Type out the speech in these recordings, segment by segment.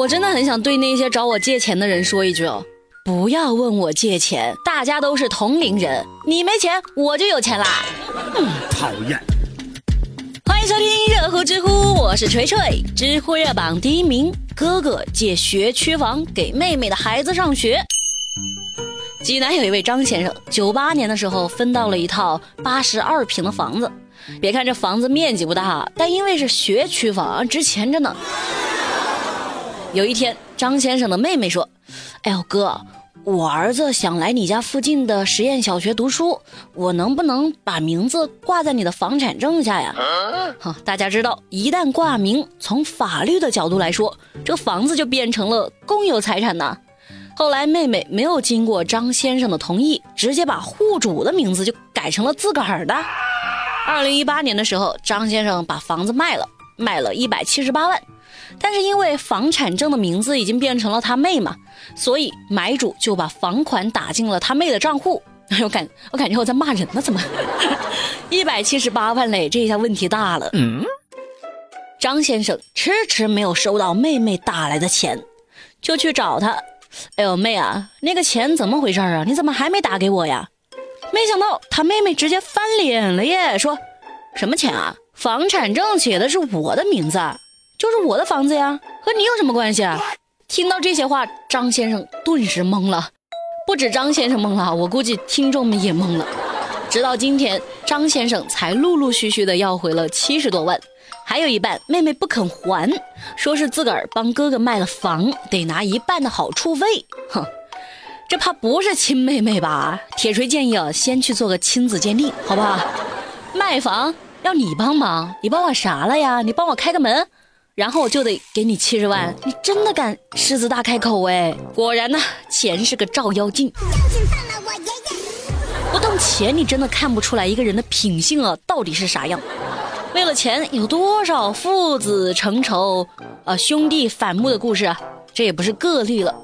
我真的很想对那些找我借钱的人说一句哦，不要问我借钱，大家都是同龄人，你没钱我就有钱啦。嗯，讨厌。欢迎收听热乎知乎，我是锤锤，知乎热榜第一名。哥哥借学区房给妹妹的孩子上学。济南有一位张先生，九八年的时候分到了一套八十二平的房子。别看这房子面积不大，但因为是学区房，值钱着呢。有一天，张先生的妹妹说：“哎呦哥，我儿子想来你家附近的实验小学读书，我能不能把名字挂在你的房产证下呀？”哈，大家知道，一旦挂名，从法律的角度来说，这房子就变成了公有财产呢。后来妹妹没有经过张先生的同意，直接把户主的名字就改成了自个儿的。二零一八年的时候，张先生把房子卖了，卖了一百七十八万，但是因为房产证的名字已经变成了他妹嘛，所以买主就把房款打进了他妹的账户。哎呦感我感觉我在骂人呢，怎么？一百七十八万嘞，这一下问题大了。嗯，张先生迟迟没有收到妹妹打来的钱，就去找他。哎呦妹啊，那个钱怎么回事啊？你怎么还没打给我呀？没想到他妹妹直接翻脸了耶，说什么钱啊？房产证写的是我的名字，就是我的房子呀，和你有什么关系啊？听到这些话，张先生顿时懵了，不止张先生懵了，我估计听众们也懵了。直到今天，张先生才陆陆续续的要回了七十多万，还有一半妹妹不肯还，说是自个儿帮哥哥卖了房，得拿一半的好处费。哼。这怕不是亲妹妹吧？铁锤建议啊，先去做个亲子鉴定，好不好？卖房要你帮忙，你帮我啥了呀？你帮我开个门，然后我就得给你七十万。你真的敢狮子大开口哎？果然呢，钱是个照妖镜。不动钱，你真的看不出来一个人的品性啊，到底是啥样？为了钱，有多少父子成仇啊，兄弟反目的故事啊？这也不是个例了。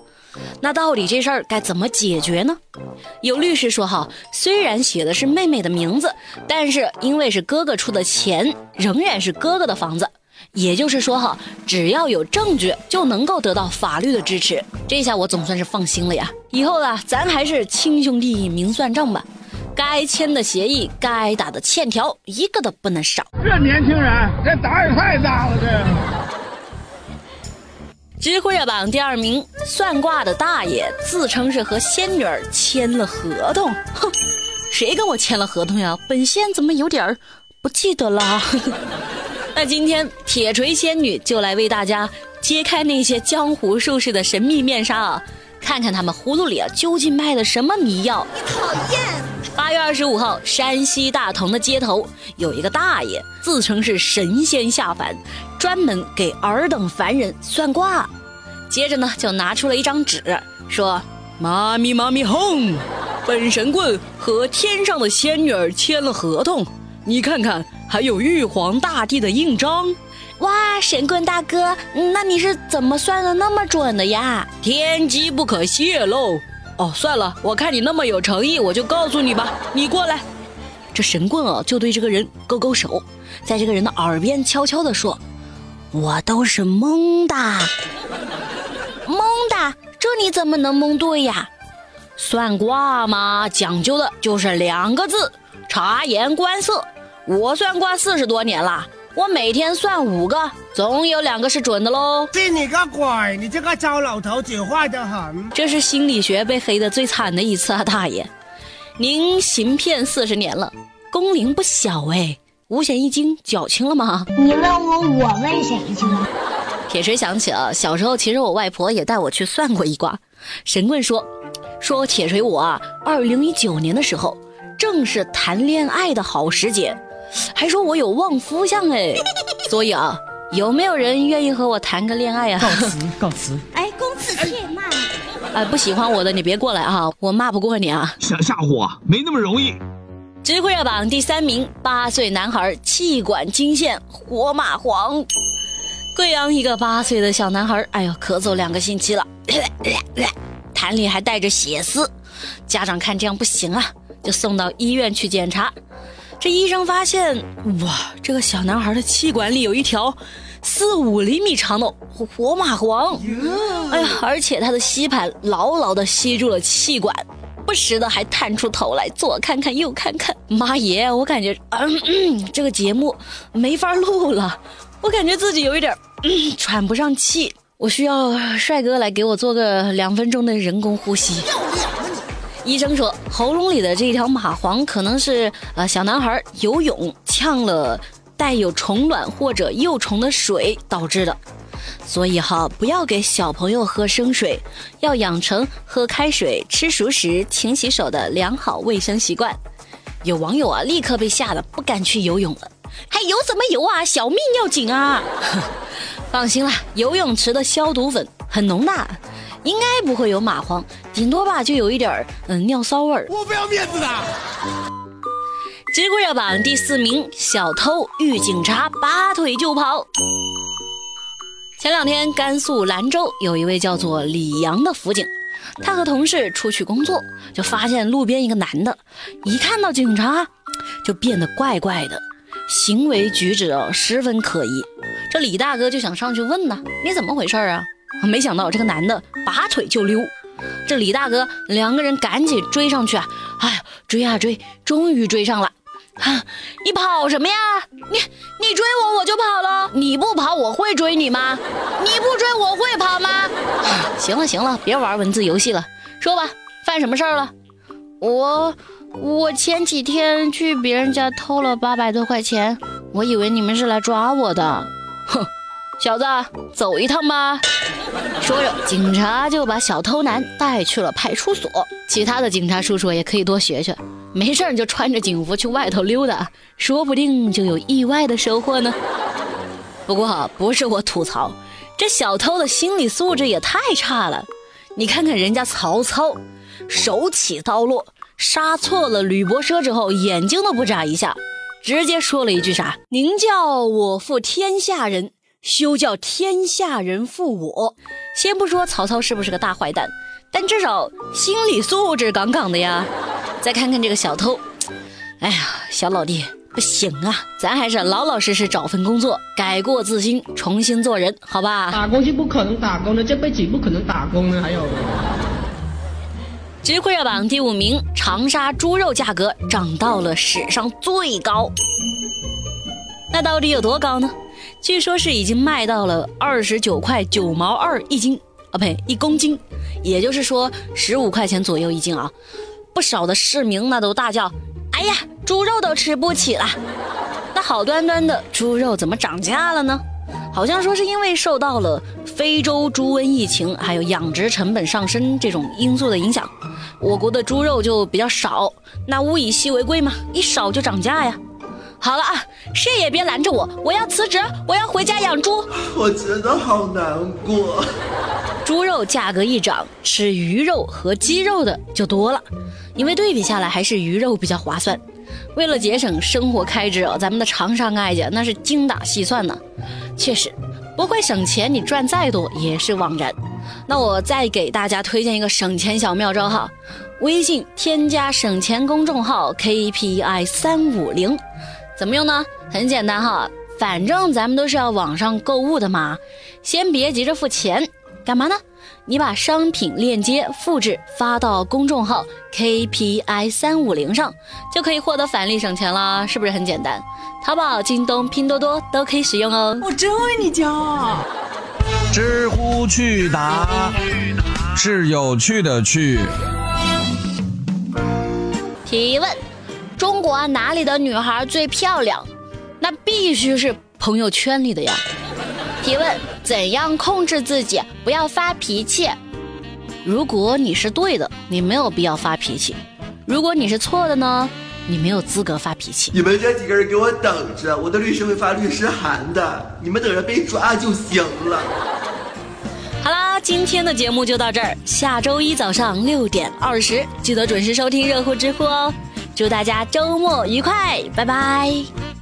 那到底这事儿该怎么解决呢？有律师说哈，虽然写的是妹妹的名字，但是因为是哥哥出的钱，仍然是哥哥的房子。也就是说哈，只要有证据，就能够得到法律的支持。这下我总算是放心了呀。以后啊，咱还是亲兄弟明算账吧。该签的协议，该打的欠条，一个都不能少。这年轻人，这胆儿也太大了，这。知乎热榜第二名，算卦的大爷自称是和仙女儿签了合同。哼，谁跟我签了合同呀？本仙怎么有点儿不记得了？那今天铁锤仙女就来为大家揭开那些江湖术士的神秘面纱啊！看看他们葫芦里啊究竟卖的什么迷药？你讨厌！八月二十五号，山西大同的街头有一个大爷自称是神仙下凡。专门给尔等凡人算卦，接着呢就拿出了一张纸，说：“妈咪妈咪哄，本神棍和天上的仙女儿签了合同，你看看还有玉皇大帝的印章。”哇，神棍大哥，那你是怎么算的那么准的呀？天机不可泄露。哦，算了，我看你那么有诚意，我就告诉你吧。你过来，这神棍啊就对这个人勾勾手，在这个人的耳边悄悄地说。我都是蒙的，蒙的，这你怎么能蒙对呀？算卦嘛，讲究的就是两个字：察言观色。我算卦四十多年了，我每天算五个，总有两个是准的喽。信你个鬼！你这个糟老头子坏得很。这是心理学被黑的最惨的一次啊，大爷！您行骗四十年了，工龄不小哎。五险一金缴清了吗？你问我，我问谁去了？铁锤想起了，小时候其实我外婆也带我去算过一卦。神棍说，说铁锤我啊，二零一九年的时候正是谈恋爱的好时节，还说我有旺夫相哎。所以啊，有没有人愿意和我谈个恋爱啊？告辞，告辞。哎，公子且慢。哎，不喜欢我的你别过来啊，我骂不过你啊。想吓唬我，没那么容易。知乎热榜第三名，八岁男孩气管惊现，活蚂蟥。贵阳一个八岁的小男孩，哎呦，咳嗽两个星期了，痰里还带着血丝。家长看这样不行啊，就送到医院去检查。这医生发现，哇，这个小男孩的气管里有一条四五厘米长的活蚂蟥。哎呀，而且他的吸盘牢牢地吸住了气管，不时的还探出头来左看看右看看。妈耶，我感觉嗯嗯，这个节目没法录了，我感觉自己有一点嗯喘不上气，我需要帅哥来给我做个两分钟的人工呼吸。医生说，喉咙里的这条蚂蟥可能是呃小男孩游泳呛了带有虫卵或者幼虫的水导致的，所以哈不要给小朋友喝生水，要养成喝开水、吃熟食、勤洗手的良好卫生习惯。有网友啊立刻被吓得不敢去游泳了，还游什么游啊？小命要紧啊！放心啦，游泳池的消毒粉很浓的。应该不会有蚂蟥，顶多吧就有一点儿嗯尿骚味儿。我不要面子的。知乎热榜第四名，小偷遇警察拔腿就跑。前两天，甘肃兰州有一位叫做李阳的辅警，他和同事出去工作，就发现路边一个男的，一看到警察就变得怪怪的，行为举止哦十分可疑。这李大哥就想上去问呢，你怎么回事啊？没想到这个男的拔腿就溜，这李大哥两个人赶紧追上去啊！哎呀，追啊追，终于追上了！啊，你跑什么呀？你你追我我就跑了，你不跑我会追你吗？你不追我会跑吗？行了行了，别玩文字游戏了，说吧，犯什么事儿了？我我前几天去别人家偷了八百多块钱，我以为你们是来抓我的。小子，走一趟吧。说着，警察就把小偷男带去了派出所。其他的警察叔叔也可以多学学，没事就穿着警服去外头溜达，说不定就有意外的收获呢。不过不是我吐槽，这小偷的心理素质也太差了。你看看人家曹操，手起刀落，杀错了吕伯奢之后，眼睛都不眨一下，直接说了一句啥：“宁叫我负天下人。”休叫天下人负我。先不说曹操是不是个大坏蛋，但至少心理素质杠杠的呀。再看看这个小偷，哎呀，小老弟不行啊，咱还是老老实实找份工作，改过自新，重新做人，好吧？打工是不可能打工的，这辈子不可能打工的。还有，知乎热榜第五名，长沙猪肉价格涨到了史上最高。那到底有多高呢？据说是已经卖到了二十九块九毛二一斤啊，呸，一公斤，也就是说十五块钱左右一斤啊。不少的市民那都大叫：“哎呀，猪肉都吃不起了！”那好端端的猪肉怎么涨价了呢？好像说是因为受到了非洲猪瘟疫情还有养殖成本上升这种因素的影响，我国的猪肉就比较少。那物以稀为贵嘛，一少就涨价呀。好了啊，谁也别拦着我，我要辞职，我要回家养猪。我觉得好难过。猪肉价格一涨，吃鱼肉和鸡肉的就多了，因为对比下来还是鱼肉比较划算。为了节省生活开支哦，咱们的长沙爱家那是精打细算呢。确实，不会省钱，你赚再多也是枉然。那我再给大家推荐一个省钱小妙招哈，微信添加省钱公众号 KPI 三五零。怎么用呢？很简单哈，反正咱们都是要网上购物的嘛，先别急着付钱，干嘛呢？你把商品链接复制发到公众号 KPI 三五零上，就可以获得返利省钱啦，是不是很简单？淘宝、京东、拼多多都可以使用哦。我真为你骄傲。知乎趣答是有趣的趣。提问。中国哪里的女孩最漂亮？那必须是朋友圈里的呀。提问：怎样控制自己不要发脾气？如果你是对的，你没有必要发脾气；如果你是错的呢，你没有资格发脾气。你们这几个人给我等着，我的律师会发律师函的，你们等着被抓就行了。好啦，今天的节目就到这儿，下周一早上六点二十，记得准时收听热乎知乎哦。祝大家周末愉快，拜拜。